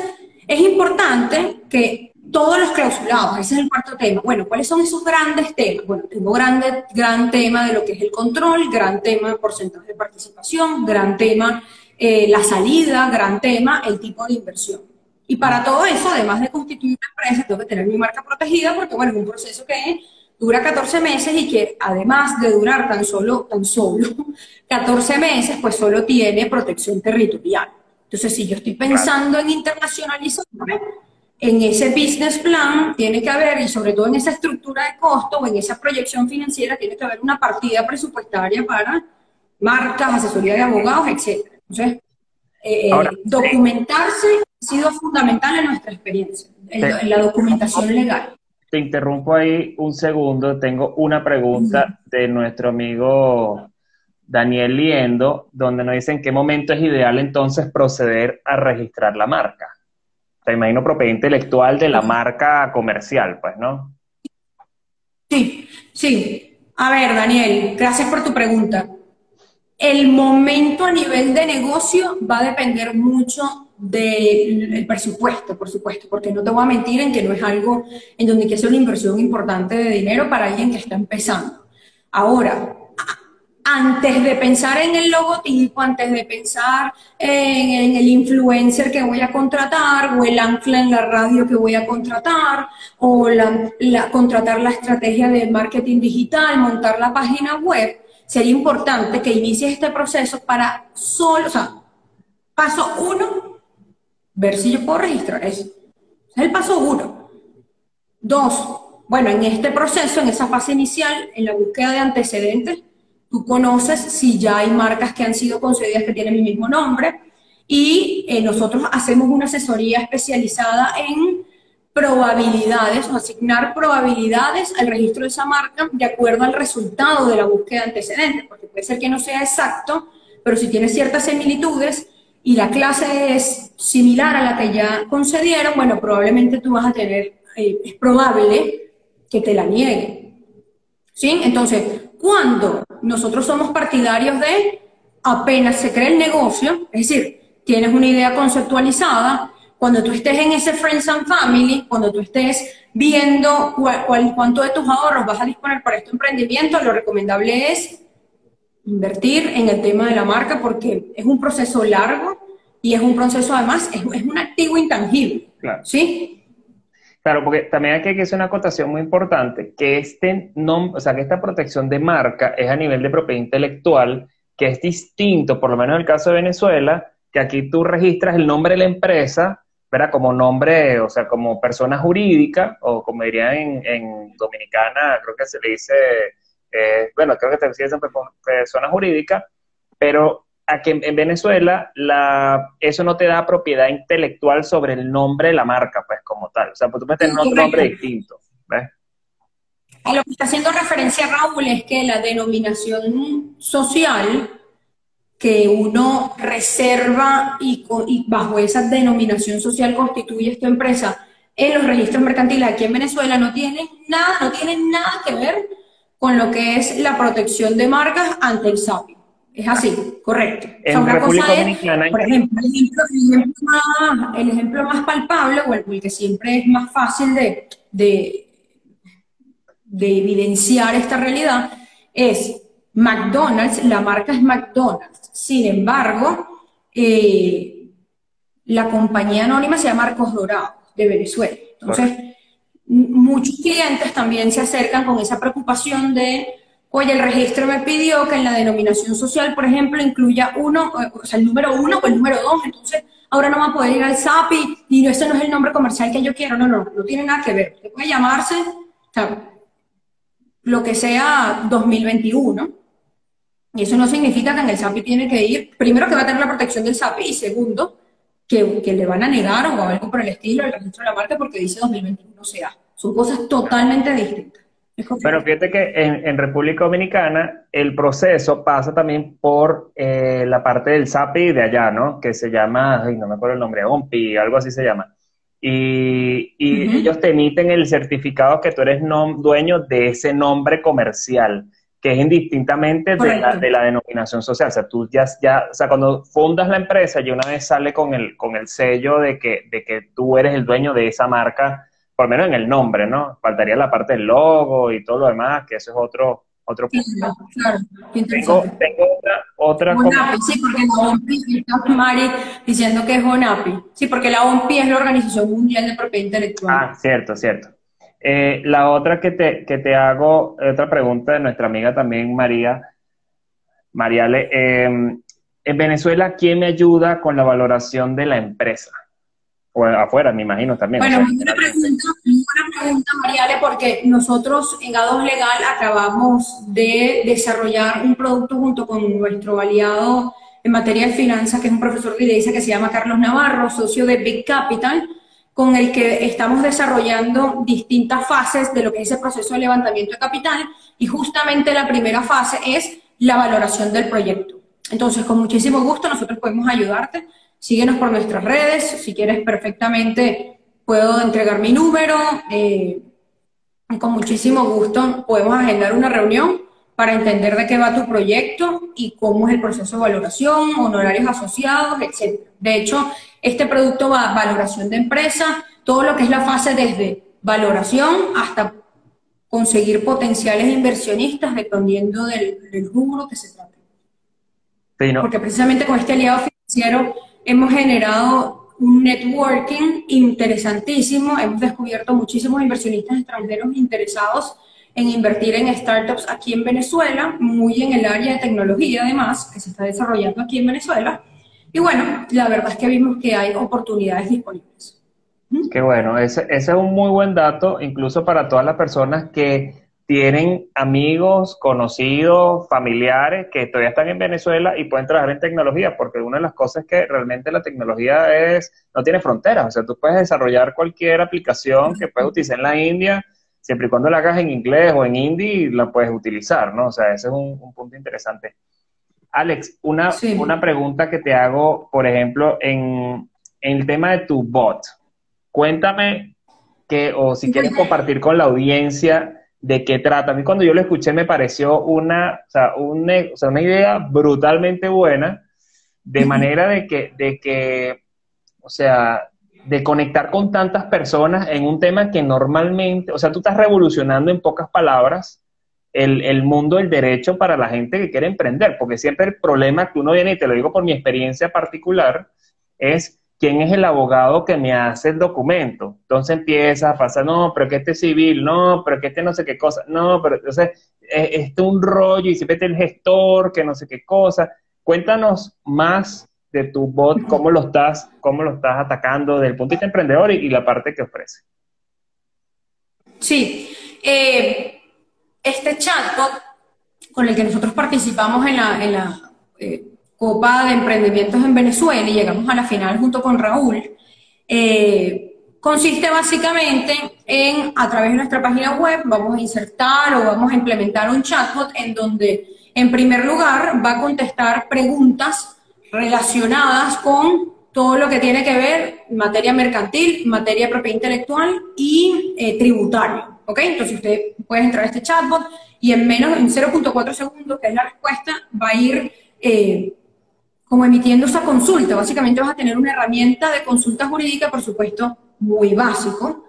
es importante que todos los clausulados, ese es el cuarto tema. Bueno, ¿cuáles son esos grandes temas? Bueno, tengo grande, gran tema de lo que es el control, gran tema de porcentaje de participación, gran tema eh, la salida, gran tema el tipo de inversión. Y para todo eso, además de constituir una empresa, tengo que tener mi marca protegida porque, bueno, es un proceso que dura 14 meses y que además de durar tan solo, tan solo 14 meses, pues solo tiene protección territorial. Entonces, si yo estoy pensando en internacionalizarme, en ese business plan tiene que haber, y sobre todo en esa estructura de costo o en esa proyección financiera, tiene que haber una partida presupuestaria para marcas, asesoría de abogados, etc. Entonces, eh, eh, documentarse ha sido fundamental en nuestra experiencia, en la documentación legal te interrumpo ahí un segundo. Tengo una pregunta de nuestro amigo Daniel Liendo, donde nos dice en qué momento es ideal entonces proceder a registrar la marca. Te imagino propiedad intelectual de la marca comercial, pues, ¿no? Sí, sí. A ver, Daniel, gracias por tu pregunta. el momento a nivel de negocio va a depender mucho del presupuesto, por supuesto, porque no te voy a mentir en que no es algo en donde hay que hacer una inversión importante de dinero para alguien que está empezando. Ahora, antes de pensar en el logotipo, antes de pensar en, el influencer que voy a contratar o el ancla en la radio que voy a contratar o la, contratar la estrategia de marketing digital, montar la página web, sería importante que inicies este proceso para solo, o sea, paso uno, ver si yo puedo registrar eso. Es el paso uno. Dos, bueno, en este proceso, en esa fase inicial, en la búsqueda de antecedentes, tú conoces si ya hay marcas que han sido concedidas que tienen mi mismo nombre y eh, nosotros hacemos una asesoría especializada en probabilidades o asignar probabilidades al registro de esa marca de acuerdo al resultado de la búsqueda de antecedentes, porque puede ser que no sea exacto, pero si tiene ciertas similitudes y la clase es similar a la que ya concedieron, bueno, probablemente tú vas a tener, eh, es probable que te la nieguen. ¿Sí? Entonces, cuando nosotros somos partidarios de apenas se crea el negocio, es decir, tienes una idea conceptualizada, cuando tú estés en ese Friends and Family, cuando tú estés viendo cuánto de tus ahorros vas a disponer para este emprendimiento, lo recomendable es invertir en el tema de la marca porque es un proceso largo y es un proceso además, es, un activo intangible. Claro. ¿Sí? Claro, porque también hay que hacer una acotación muy importante, que este o sea, que esta protección de marca es a nivel de propiedad intelectual, que es distinto, por lo menos en el caso de Venezuela, que aquí tú registras el nombre de la empresa, ¿verdad? Como nombre, o sea, como persona jurídica, o como diría en, en Dominicana, creo que se le dice, eh, bueno, creo que te dice persona jurídica, pero aquí en, Venezuela la, eso no te da propiedad intelectual sobre el nombre de la marca, pues, como tal. O sea, pues tú puedes tener otro nombre distinto, ¿ves? A lo que está haciendo referencia Raúl es que la denominación social que uno reserva y, bajo esa denominación social constituye esta empresa en los registros mercantiles aquí en Venezuela no tiene nada, no tiene nada que ver con lo que es la protección de marcas ante el SAPI. Es así, correcto. En República Dominicana. por ejemplo, el ejemplo, más, palpable o el, que siempre es más fácil de, de, de evidenciar esta realidad es McDonald's, la marca es McDonald's. Sin embargo, eh, la compañía anónima se llama Marcos Dorado, de Venezuela. Entonces, muchos clientes también se acercan con esa preocupación de, oye, el registro me pidió que en la denominación social, por ejemplo, incluya uno, o sea, el número uno o el número dos, entonces ahora no va a poder ir al SAPI y ese no es el nombre comercial que yo quiero. No, no, no tiene nada que ver. Puede llamarse, lo que sea 2021 y eso no significa que en el SAPI tiene que ir, primero que va a tener la protección del SAPI y segundo, que, que le van a negar o algo por el estilo el registro de la marca porque dice 2021 sea. Son cosas totalmente distintas. Pero fíjate que en, República Dominicana el proceso pasa también por eh, la parte del SAPI de allá, ¿no? Que se llama, ay, no me acuerdo el nombre, OMPI, algo así se llama. Y, y ellos te emiten el certificado que tú eres dueño de ese nombre comercial que es indistintamente de la, de la, denominación social. O sea, tú ya, ya, o sea, cuando fundas la empresa, ya una vez sale con el, con el sello de que, de que tú eres el dueño de esa marca, por lo menos en el nombre, ¿no? Faltaría la parte del logo y todo lo demás, que eso es otro, otro punto. Claro, tengo, tengo, otra, otra sí, porque la OMPI, Mari diciendo que es ONAPI. Sí, porque la OMPI es la Organización Mundial de Propiedad Intelectual. Ah, cierto, cierto. Eh, la otra que te, que te hago, otra pregunta de nuestra amiga también, María, Mariale, em, en Venezuela, ¿quién me ayuda con la valoración de la empresa? O afuera, me imagino también. Bueno, muy buena pregunta, muy buena pregunta, Mariale, porque nosotros en A2 Legal acabamos de desarrollar un producto junto con nuestro aliado en materia de finanzas, que es un profesor de que se llama Carlos Navarro, socio de Big Capital, con el que estamos desarrollando distintas fases de lo que es el proceso de levantamiento de capital y justamente la primera fase es la valoración del proyecto. Entonces, con muchísimo gusto nosotros podemos ayudarte. Síguenos por nuestras redes, si quieres perfectamente puedo entregar mi número. Eh, con muchísimo gusto podemos agendar una reunión para entender de qué va tu proyecto y cómo es el proceso de valoración, honorarios asociados, etc. De hecho, este producto va a valoración de empresa, todo lo que es la fase desde valoración hasta conseguir potenciales inversionistas dependiendo del, rubro que se trate. Porque precisamente con este aliado financiero hemos generado un networking interesantísimo, hemos descubierto muchísimos inversionistas extranjeros interesados en invertir en startups aquí en Venezuela, muy en el área de tecnología además, que se está desarrollando aquí en Venezuela. Y bueno, la verdad es que vimos que hay oportunidades disponibles. Qué bueno, ese, ese es un muy buen dato, incluso para todas las personas que tienen amigos, conocidos, familiares que todavía están en Venezuela y pueden trabajar en tecnología, porque una de las cosas es que realmente la tecnología es, no tiene fronteras, o sea, tú puedes desarrollar cualquier aplicación que puedes utilizar en la India siempre y cuando la hagas en inglés o en hindi, la puedes utilizar, ¿no? O sea, ese es un, punto interesante. Alex, una, una pregunta que te hago, por ejemplo, en, el tema de tu bot. Cuéntame que, o si quieres compartir con la audiencia, de qué trata. A mí cuando yo lo escuché me pareció una, o sea, una idea brutalmente buena, de manera de que, de que, o sea, de conectar con tantas personas en un tema que normalmente, o sea, tú estás revolucionando en pocas palabras el, mundo del derecho para la gente que quiere emprender, porque siempre el problema que uno viene, y te lo digo por mi experiencia particular, es quién es el abogado que me hace el documento. Entonces empieza a pasar, no, pero que este civil, no, pero que este no sé qué cosa, no, pero entonces este un rollo y siempre el gestor, que no sé qué cosa. Cuéntanos más de tu bot, cómo lo estás, cómo lo estás atacando desde el punto de vista emprendedor y, la parte que ofrece. Sí, eh, este chatbot con el que nosotros participamos en la, en la eh, Copa de Emprendimientos en Venezuela y llegamos a la final junto con Raúl, eh, consiste básicamente en, a través de nuestra página web, vamos a insertar o vamos a implementar un chatbot en donde, en primer lugar, va a contestar preguntas relacionadas con todo lo que tiene que ver materia mercantil, materia propiedad intelectual y eh, tributario. ¿Ok? Entonces usted puede entrar a este chatbot y en menos, en 0.4 segundos, que es la respuesta, va a ir eh, como emitiendo esa consulta. Básicamente vas a tener una herramienta de consulta jurídica, por supuesto, muy básico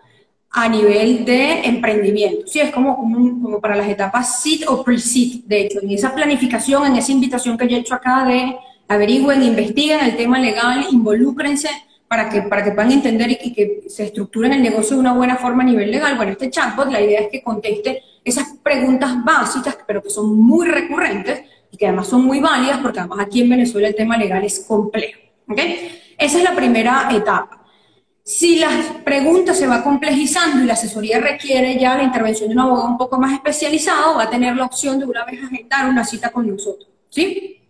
a nivel de emprendimiento. Sí, es como, como, para las etapas SIT o pre-SIT, de hecho, en esa planificación, en esa invitación que yo he hecho acá de averigüen, investiguen el tema legal, involúcrense para que, para que puedan entender y, que se estructuren el negocio de una buena forma a nivel legal. Bueno, este chatbot, la idea es que conteste esas preguntas básicas, pero que son muy recurrentes y que además son muy válidas, porque además aquí en Venezuela el tema legal es complejo. Esa es la primera etapa. Si las preguntas se va complejizando y la asesoría requiere ya la intervención de un abogado un poco más especializado, va a tener la opción de una vez agendar una cita con nosotros. ¿Sí?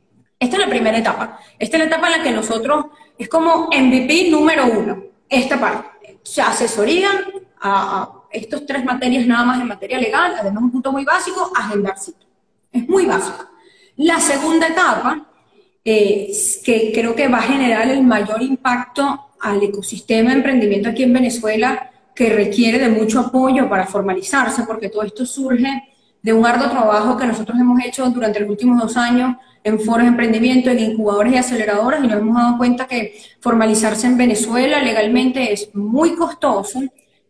Esta es la primera etapa. Esta es la etapa en la que nosotros, es como MVP número uno, esta parte. Se asesoría a, estos tres materias nada más en materia legal, además un punto muy básico, agendar cita. Es muy básico. La segunda etapa, eh, que creo que va a generar el mayor impacto al ecosistema de emprendimiento aquí en Venezuela, que requiere de mucho apoyo para formalizarse, porque todo esto surge de un arduo trabajo que nosotros hemos hecho durante los últimos dos años en foros de emprendimiento, en incubadores y aceleradoras, y nos hemos dado cuenta que formalizarse en Venezuela legalmente es muy costoso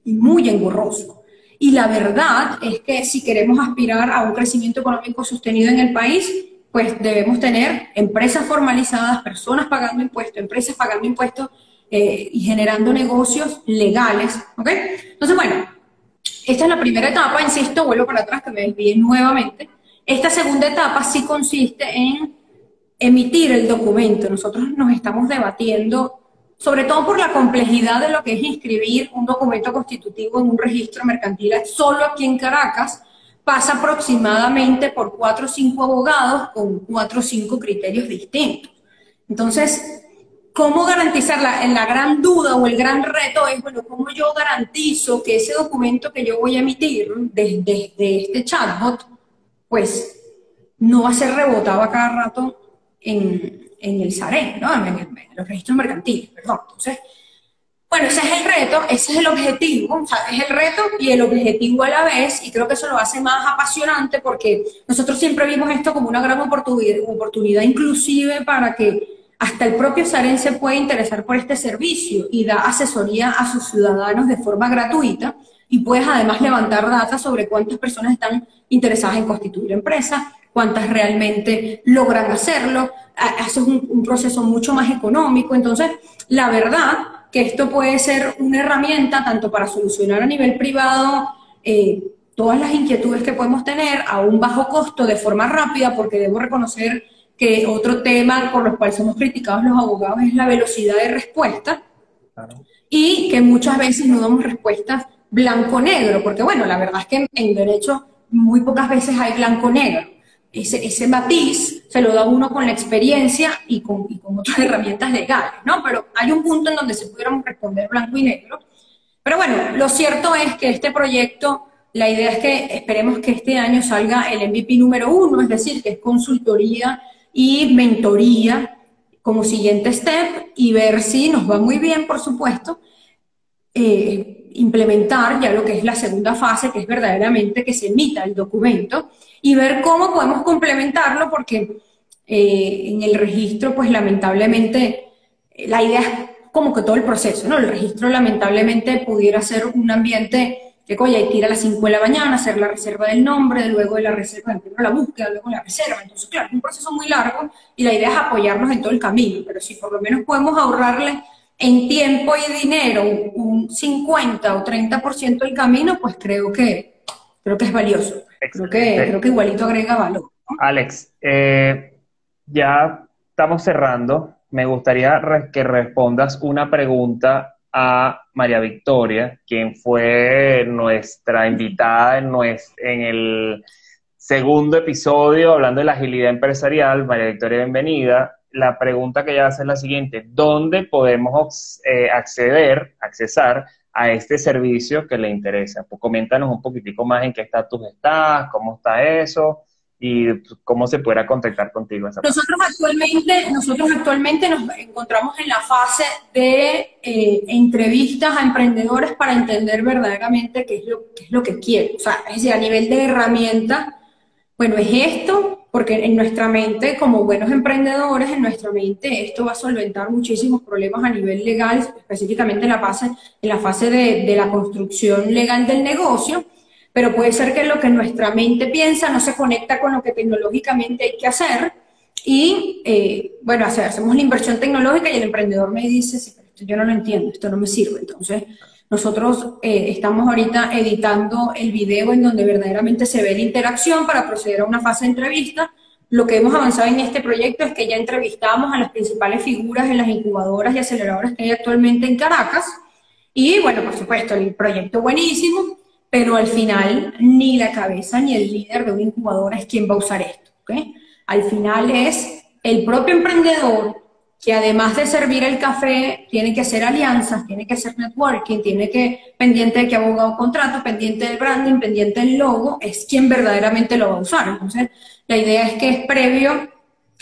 y muy engorroso. Y la verdad es que si queremos aspirar a un crecimiento económico sostenido en el país, pues debemos tener empresas formalizadas, personas pagando impuestos, empresas pagando impuestos eh, y generando negocios legales. ¿Ok? Entonces, bueno, esta es la primera etapa, insisto, vuelvo para atrás que me desvíe nuevamente esta segunda etapa sí consiste en emitir el documento. Nosotros nos estamos debatiendo, sobre todo por la complejidad de lo que es inscribir un documento constitutivo en un registro mercantil solo aquí en Caracas, pasa aproximadamente por cuatro o cinco abogados con cuatro o cinco criterios distintos. Entonces, ¿cómo garantizarla? En la gran duda o el gran reto es, bueno, ¿cómo yo garantizo que ese documento que yo voy a emitir desde, este chatbot pues no va a ser rebotado a cada rato en, el SARE, ¿no? En, los registros mercantiles, perdón. Entonces, Bueno, ese es el reto, ese es el objetivo, o sea, es el reto y el objetivo a la vez, y creo que eso lo hace más apasionante porque nosotros siempre vimos esto como una gran oportunidad, oportunidad inclusive para que hasta el propio Saren se puede interesar por este servicio y da asesoría a sus ciudadanos de forma gratuita y puedes además levantar datos sobre cuántas personas están interesadas en constituir empresa, cuántas realmente logran hacerlo, haces un, un proceso mucho más económico, entonces la verdad que esto puede ser una herramienta tanto para solucionar a nivel privado eh, todas las inquietudes que podemos tener a un bajo costo de forma rápida, porque debo reconocer que otro tema por los cual somos criticados los abogados es la velocidad de respuesta y que muchas veces no damos respuestas blanco-negro, porque bueno, la verdad es que en derecho muy pocas veces hay blanco-negro ese, ese matiz se lo da uno con la experiencia y con, y con otras herramientas legales, ¿no? Pero hay un punto en donde se pudiéramos responder blanco y negro. Pero bueno, lo cierto es que este proyecto, la idea es que esperemos que este año salga el MVP número uno, es decir, que es consultoría y mentoría como siguiente step y ver si nos va muy bien, por supuesto, eh, implementar ya lo que es la segunda fase, que es verdaderamente que se emita el documento y ver cómo podemos complementarlo, porque eh, en el registro, pues lamentablemente, la idea es como que todo el proceso, ¿no? El registro lamentablemente pudiera ser un ambiente que, oye, hay que ir a las 5 de la mañana, hacer la reserva del nombre, luego de la reserva, primero la búsqueda, luego la reserva. Entonces, claro, es un proceso muy largo y la idea es apoyarnos en todo el camino, pero si por lo menos podemos ahorrarle en tiempo y dinero un 50 o 30% del camino, pues creo que, creo que es valioso. Creo que, creo que igualito agrega valor. Alex, eh, ya estamos cerrando. Me gustaría que respondas una pregunta a María Victoria, quien fue nuestra invitada en, el segundo episodio hablando de la agilidad empresarial. María Victoria, bienvenida la pregunta que ella hace es la siguiente, ¿dónde podemos eh, acceder, accesar a este servicio que le interesa? Pues coméntanos un poquitico más en qué estatus estás, cómo está eso y cómo se pueda contactar contigo. nosotros actualmente, nosotros actualmente nos encontramos en la fase de eh, entrevistas a emprendedores para entender verdaderamente qué es lo, qué es lo que quieren. O sea, es decir, a nivel de herramienta, bueno, es esto, porque en nuestra mente, como buenos emprendedores, en nuestra mente esto va a solventar muchísimos problemas a nivel legal, específicamente en la fase, en la fase de, de la construcción legal del negocio, pero puede ser que lo que nuestra mente piensa no se conecta con lo que tecnológicamente hay que hacer, y eh, bueno, hacemos la inversión tecnológica y el emprendedor me dice, sí, yo no lo entiendo, esto no me sirve, entonces nosotros eh, estamos ahorita editando el video en donde verdaderamente se ve la interacción para proceder a una fase de entrevista. Lo que hemos avanzado en este proyecto es que ya entrevistamos a las principales figuras en las incubadoras y aceleradoras que hay actualmente en Caracas. Y bueno, por supuesto, el proyecto buenísimo, pero al final ni la cabeza ni el líder de una incubadora es quien va a usar esto. ¿okay? Al final es el propio emprendedor que además de servir el café, tiene que hacer alianzas, tiene que hacer networking, tiene que, pendiente de que abogado contrato, pendiente del branding, pendiente del logo, es quien verdaderamente lo va a usar. Entonces, la idea es que es previo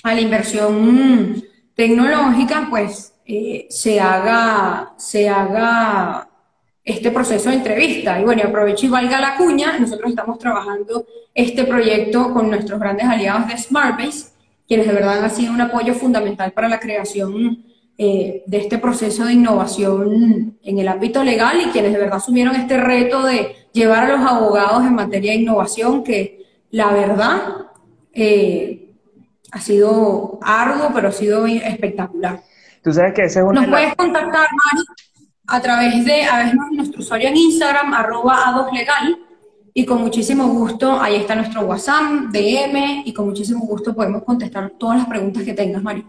a la inversión tecnológica, pues eh, se, haga, se haga este proceso de entrevista. Y bueno, aprovecho y valga la cuña, nosotros estamos trabajando este proyecto con nuestros grandes aliados de SmartBase, quienes de verdad han sido un apoyo fundamental para la creación eh, de este proceso de innovación en el ámbito legal y quienes de verdad asumieron este reto de llevar a los abogados en materia de innovación, que la verdad eh, ha sido arduo, pero ha sido espectacular. Tú sabes que ese es Nos puedes contactar, Mari, a través de a veces nuestro usuario en Instagram, arroba a2legal, y con muchísimo gusto, ahí está nuestro WhatsApp, DM, y con muchísimo gusto podemos contestar todas las preguntas que tengas, Mario.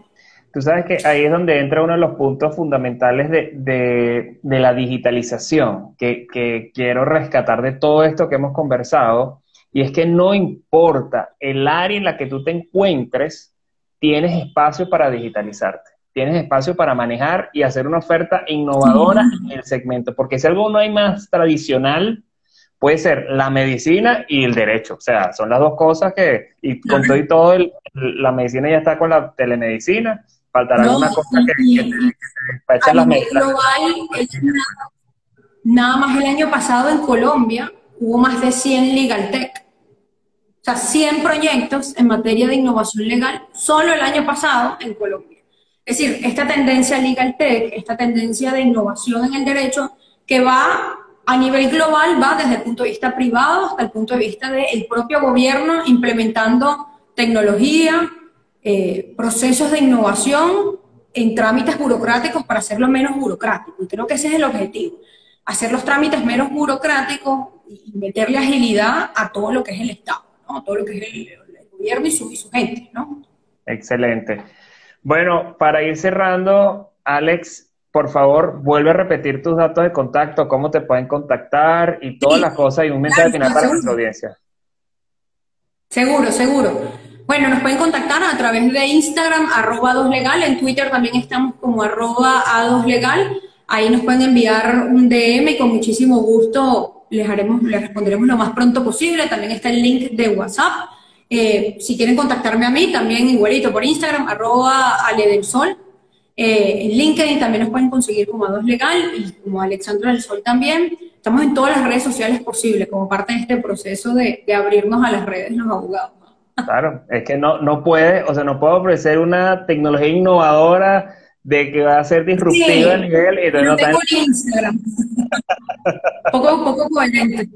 Tú sabes que ahí es donde entra uno de los puntos fundamentales de, la digitalización, que, que, quiero rescatar de todo esto que hemos conversado, y es que no importa el área en la que tú te encuentres, tienes espacio para digitalizarte, tienes espacio para manejar y hacer una oferta innovadora en el segmento, porque si algo no hay más tradicional, puede ser la medicina y el derecho. O sea, son las dos cosas que, y con todo y todo, la medicina ya está con la telemedicina faltará alguna cosa que, que, te, las global, nada, más el año pasado en Colombia hubo más de 100 Legal Tech. O sea, 100 proyectos en materia de innovación legal solo el año pasado en Colombia. Es decir, esta tendencia Legal Tech, esta tendencia de innovación en el derecho, que va a nivel global, va desde el punto de vista privado hasta el punto de vista del propio gobierno implementando tecnología, eh, procesos de innovación en trámites burocráticos para hacerlo menos burocrático. Y creo que ese es el objetivo, hacer los trámites menos burocráticos y meterle agilidad a todo lo que es el Estado, ¿no? a todo lo que es el, gobierno y su, y su gente. ¿no? Excelente. Bueno, para ir cerrando, Alex, por favor, vuelve a repetir tus datos de contacto, cómo te pueden contactar y todas las cosas y un mensaje final para nuestra audiencia. Seguro, seguro. Bueno, nos pueden contactar a través de Instagram, arroba 2legal, en Twitter también estamos como arroba a2legal, ahí nos pueden enviar un DM y con muchísimo gusto les, haremos, les responderemos lo más pronto posible, también está el link de WhatsApp. Eh, si quieren contactarme a mí, también igualito por Instagram, arroba Ale del Sol, eh, en LinkedIn también nos pueden conseguir como A2 Legal y como Alexandra del Sol también. Estamos en todas las redes sociales posibles como parte de este proceso de, abrirnos a las redes los abogados. Claro, es que no, no puede, o sea, no puedo ofrecer una tecnología innovadora de que va a ser disruptiva a nivel y no, tengo Instagram. poco, poco coherente.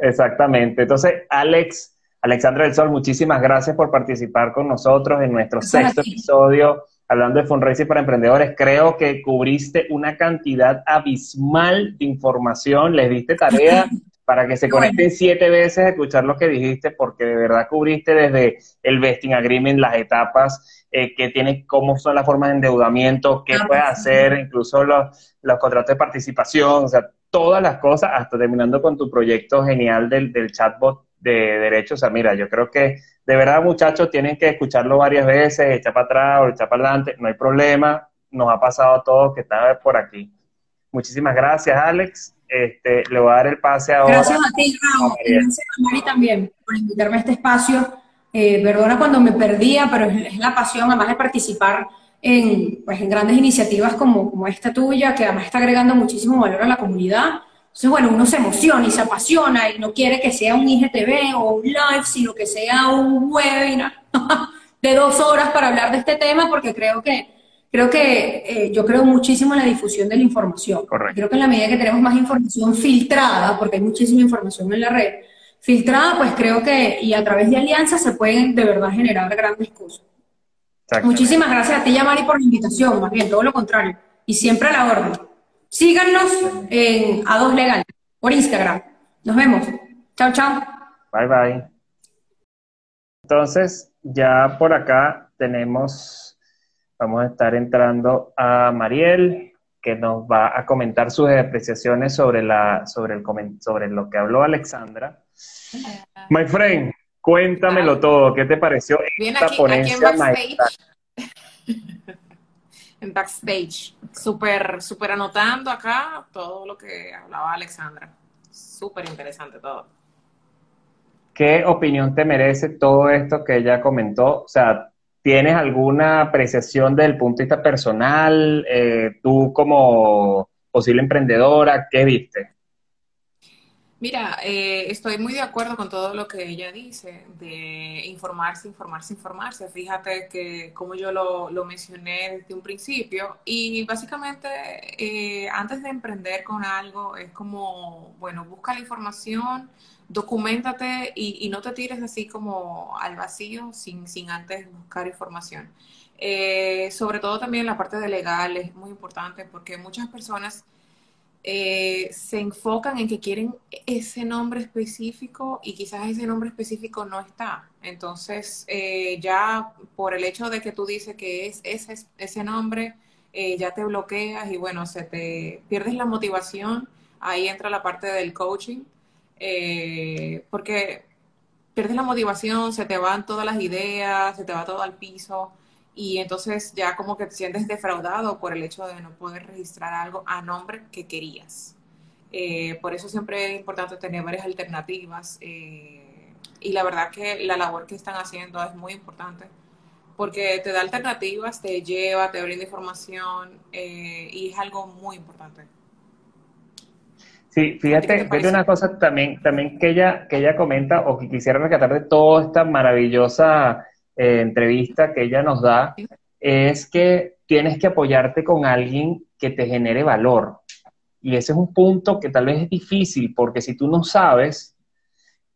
Exactamente. Entonces, Alex, Alexandra del Sol, muchísimas gracias por participar con nosotros en nuestro sexto episodio hablando de fundraising para emprendedores, creo que cubriste una cantidad abismal de información, les diste tarea para que se conecten siete veces a escuchar lo que dijiste, porque de verdad cubriste desde el vesting agreement, las etapas eh, que tiene, cómo son las formas de endeudamiento, qué puedes hacer, incluso los, los contratos de participación, o sea, todas las cosas, hasta terminando con tu proyecto genial del, del chatbot de derechos. O sea, mira, yo creo que de verdad, muchachos, tienen que escucharlo varias veces, echar para atrás o echar para adelante, no hay problema, nos ha pasado a todos que están por aquí. Muchísimas gracias, Alex. Este, le voy a dar el pase ahora. Gracias a ti, Raúl. Gracias a Mari también por invitarme a este espacio. Eh, perdona cuando me perdía, pero es, la pasión, además de participar en, pues, en grandes iniciativas como, como esta tuya, que además está agregando muchísimo valor a la comunidad. Entonces, bueno, uno se emociona y se apasiona y no quiere que sea un IGTV o un live, sino que sea un webinar de dos horas para hablar de este tema, porque creo que, creo que eh, yo creo muchísimo en la difusión de la información. Correcto. Creo que en la medida que tenemos más información filtrada, porque hay muchísima información en la red, filtrada, pues creo que, y a través de alianzas se pueden de verdad generar grandes cosas. Muchísimas gracias a ti, Yamari, por la invitación, más bien, todo lo contrario. Y siempre a la orden. Síganos en A2 Legal por Instagram. Nos vemos. Chao, chao. Bye, bye. Entonces, ya por acá tenemos, vamos a estar entrando a Mariel, que nos va a comentar sus apreciaciones sobre, la, sobre, el, sobre lo que habló Alexandra. My friend, cuéntamelo todo. ¿Qué te pareció esta ponencia en backstage, súper, súper anotando acá todo lo que hablaba Alexandra. Súper interesante todo. ¿Qué opinión te merece todo esto que ella comentó? O sea, ¿tienes alguna apreciación desde el punto de vista personal? Eh, tú como posible emprendedora, ¿qué viste? Mira, eh, estoy muy de acuerdo con todo lo que ella dice, de informarse, informarse, informarse. Fíjate que como yo lo, mencioné desde un principio, y básicamente eh, antes de emprender con algo es como, bueno, busca la información, documentate y, no te tires así como al vacío sin, sin antes buscar información. Eh, sobre todo también la parte de legal es muy importante porque muchas personas eh, se enfocan en que quieren ese nombre específico y quizás ese nombre específico no está. Entonces, eh, ya por el hecho de que tú dices que es ese, ese nombre, eh, ya te bloqueas y bueno, se te pierdes la motivación. Ahí entra la parte del coaching, porque pierdes la motivación, se te van todas las ideas, se te va todo al piso y entonces ya como que te sientes defraudado por el hecho de no poder registrar algo a nombre que querías. Eh, por eso siempre es importante tener varias alternativas eh, y la verdad que la labor que están haciendo es muy importante porque te da alternativas, te lleva, te brinda información eh, y es algo muy importante. Sí, fíjate, fíjate una cosa también, también que ella, que ella comenta o que quisiera rescatar de toda esta maravillosa eh, entrevista que ella nos da, es que tienes que apoyarte con alguien que te genere valor. Y ese es un punto que tal vez es difícil, porque si tú no sabes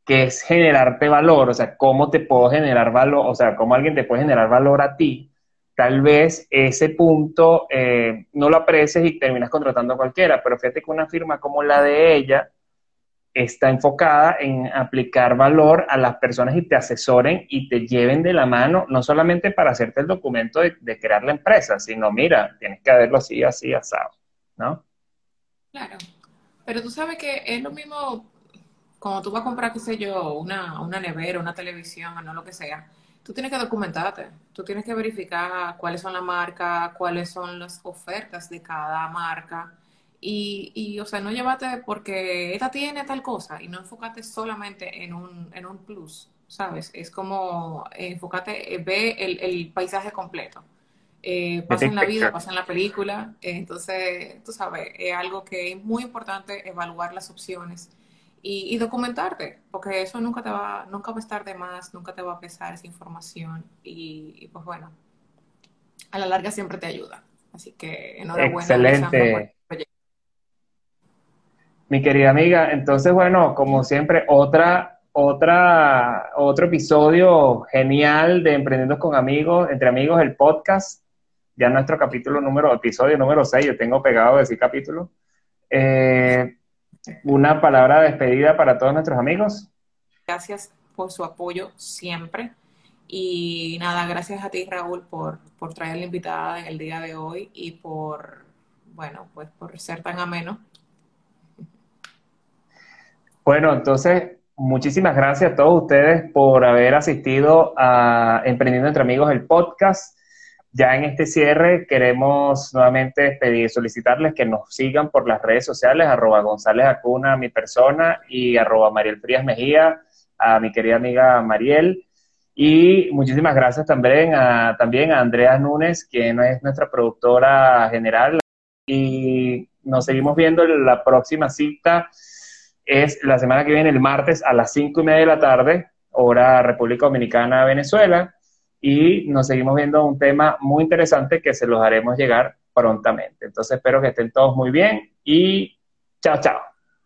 qué es generarte valor, o sea, cómo te puedo generar valor, o sea, cómo alguien te puede generar valor a ti, tal vez ese punto eh, no lo aprecies y terminas contratando a cualquiera, pero fíjate que una firma como la de ella está enfocada en aplicar valor a las personas y te asesoren y te lleven de la mano, no solamente para hacerte el documento de, de crear la empresa, sino mira, tienes que hacerlo así, así, asado, ¿no? Claro, pero tú sabes que es lo mismo cuando tú vas a comprar, qué sé yo, una, una nevera, una televisión, o no lo que sea tú tienes que documentarte, tú tienes que verificar cuáles son las marcas, cuáles son las ofertas de cada marca. Y, y, o sea, no llévate porque esta tiene tal cosa y no enfócate solamente en un, en un plus, ¿sabes? Es como enfócate, eh, ve el, el paisaje completo. Eh, pasa en la vida, pasa en la película. entonces, tú sabes, es algo que es muy importante evaluar las opciones y, documentarte, porque eso nunca te va, nunca va a estar de más, nunca te va a pesar esa información y, pues bueno, a la larga siempre te ayuda. Así que enhorabuena. Excelente. Mi querida amiga, entonces bueno, como siempre, otra, otra, otro episodio genial de Emprendiendo con Amigos, entre amigos, el podcast. Ya nuestro capítulo número, episodio número 6, yo tengo pegado decir capítulo. Eh, una palabra de despedida para todos nuestros amigos. Gracias por su apoyo siempre. Y nada, gracias a ti, Raúl, por, por traer la invitada en el día de hoy y por, bueno, pues por ser tan ameno. Bueno, entonces, muchísimas gracias a todos ustedes por haber asistido a Emprendiendo entre Amigos, el podcast. Ya en este cierre queremos nuevamente pedir, solicitarles que nos sigan por las redes sociales, arroba González Acuna, mi persona, y arroba Mariel Frías Mejía, a mi querida amiga Mariel. Y muchísimas gracias también a, también a Andrea Núñez, quien es nuestra productora general. Y nos seguimos viendo la próxima cita. Es la semana que viene, el martes, a las cinco y media de la tarde, hora República Dominicana, Venezuela y nos seguimos viendo un tema muy interesante que se los haremos llegar prontamente. Entonces espero que estén todos muy bien y chao, chao.